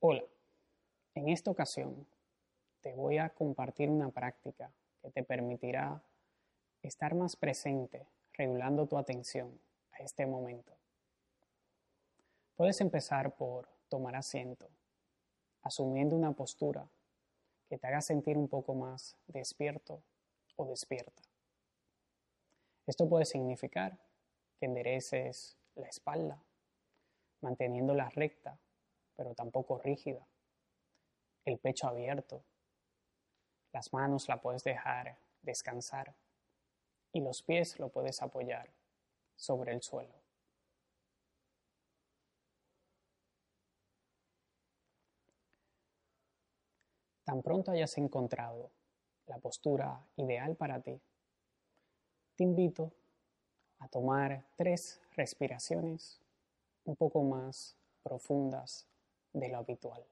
Hola, en esta ocasión te voy a compartir una práctica que te permitirá estar más presente regulando tu atención a este momento. Puedes empezar por tomar asiento, asumiendo una postura que te haga sentir un poco más despierto o despierta. Esto puede significar que endereces la espalda, manteniéndola recta pero tampoco rígida. El pecho abierto. Las manos la puedes dejar descansar y los pies lo puedes apoyar sobre el suelo. Tan pronto hayas encontrado la postura ideal para ti, te invito a tomar tres respiraciones un poco más profundas de lo habitual.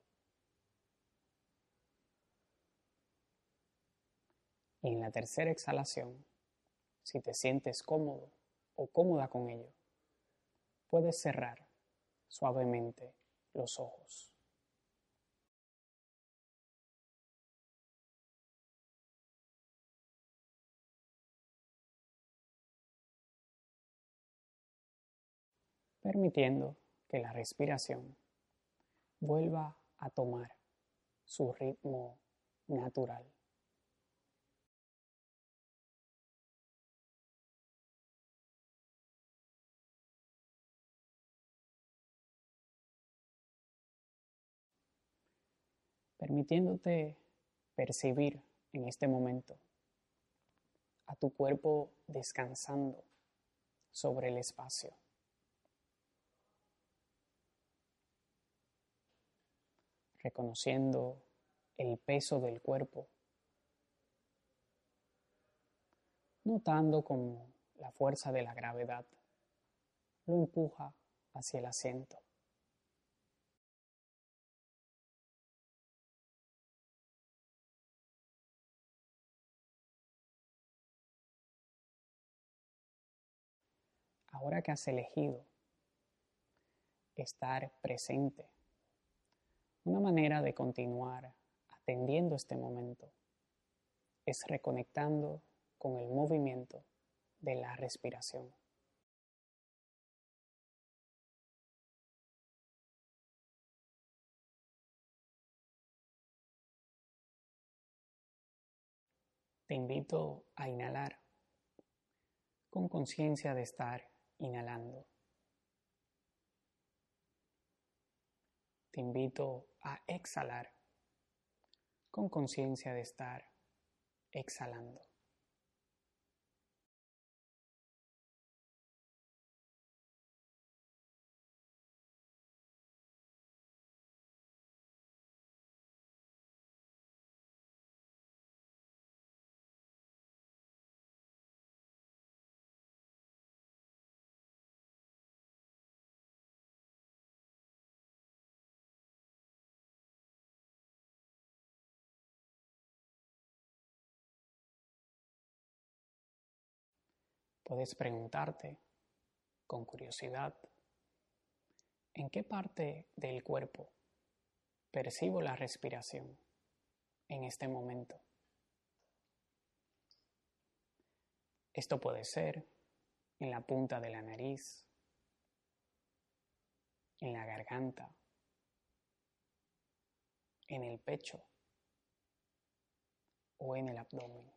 Y en la tercera exhalación, si te sientes cómodo o cómoda con ello, puedes cerrar suavemente los ojos. permitiendo que la respiración vuelva a tomar su ritmo natural. permitiéndote percibir en este momento a tu cuerpo descansando sobre el espacio. Reconociendo el peso del cuerpo, notando cómo la fuerza de la gravedad lo empuja hacia el asiento. Ahora que has elegido estar presente una manera de continuar atendiendo este momento es reconectando con el movimiento de la respiración. Te invito a inhalar con conciencia de estar inhalando. te invito a exhalar con conciencia de estar exhalando. Puedes preguntarte con curiosidad, ¿en qué parte del cuerpo percibo la respiración en este momento? Esto puede ser en la punta de la nariz, en la garganta, en el pecho o en el abdomen.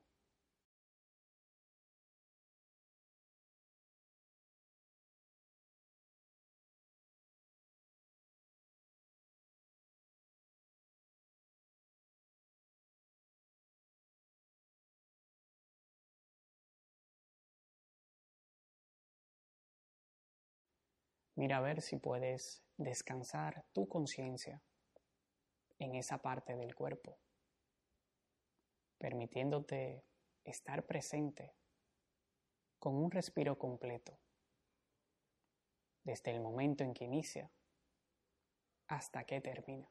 Mira a ver si puedes descansar tu conciencia en esa parte del cuerpo, permitiéndote estar presente con un respiro completo, desde el momento en que inicia hasta que termina.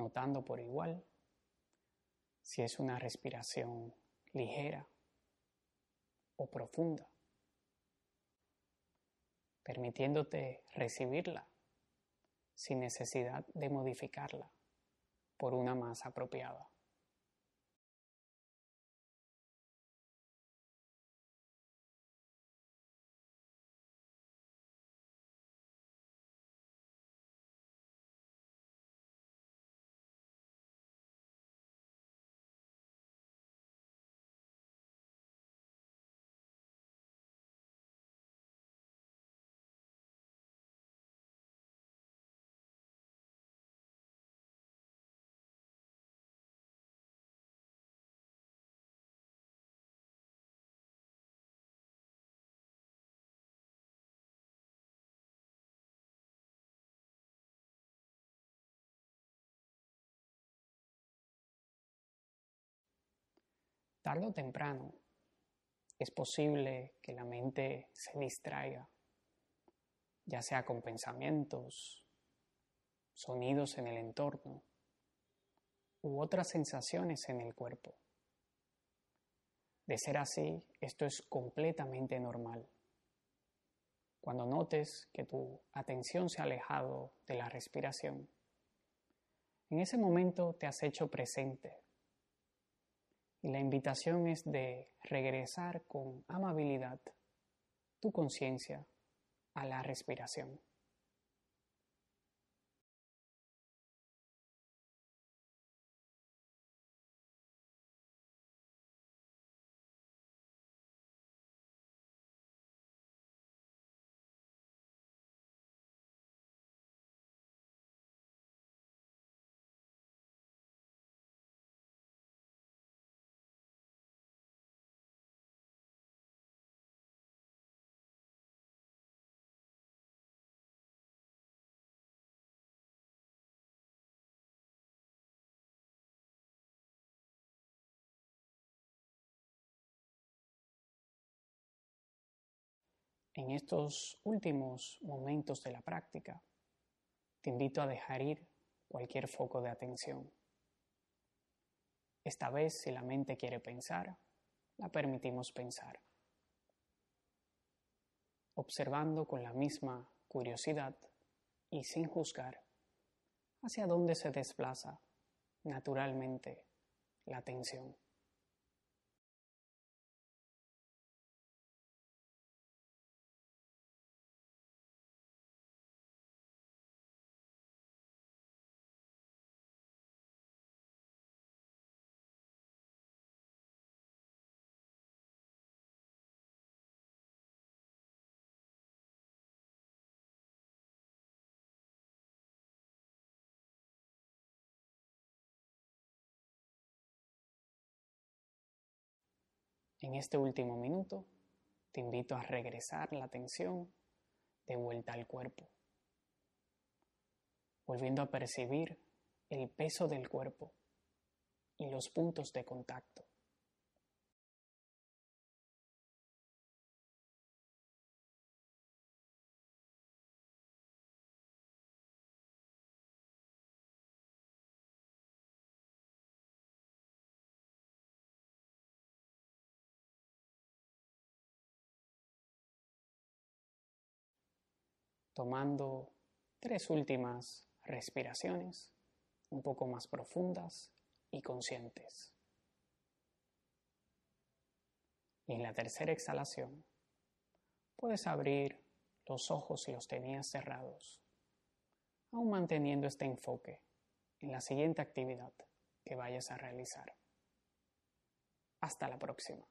Notando por igual si es una respiración ligera o profunda, permitiéndote recibirla sin necesidad de modificarla por una más apropiada. Tarde o temprano es posible que la mente se distraiga, ya sea con pensamientos, sonidos en el entorno u otras sensaciones en el cuerpo. De ser así, esto es completamente normal. Cuando notes que tu atención se ha alejado de la respiración, en ese momento te has hecho presente y la invitación es de regresar con amabilidad tu conciencia a la respiración. En estos últimos momentos de la práctica, te invito a dejar ir cualquier foco de atención. Esta vez, si la mente quiere pensar, la permitimos pensar, observando con la misma curiosidad y sin juzgar hacia dónde se desplaza naturalmente la atención. En este último minuto, te invito a regresar la atención de vuelta al cuerpo, volviendo a percibir el peso del cuerpo y los puntos de contacto. Tomando tres últimas respiraciones un poco más profundas y conscientes. Y en la tercera exhalación puedes abrir los ojos si los tenías cerrados, aún manteniendo este enfoque en la siguiente actividad que vayas a realizar. Hasta la próxima.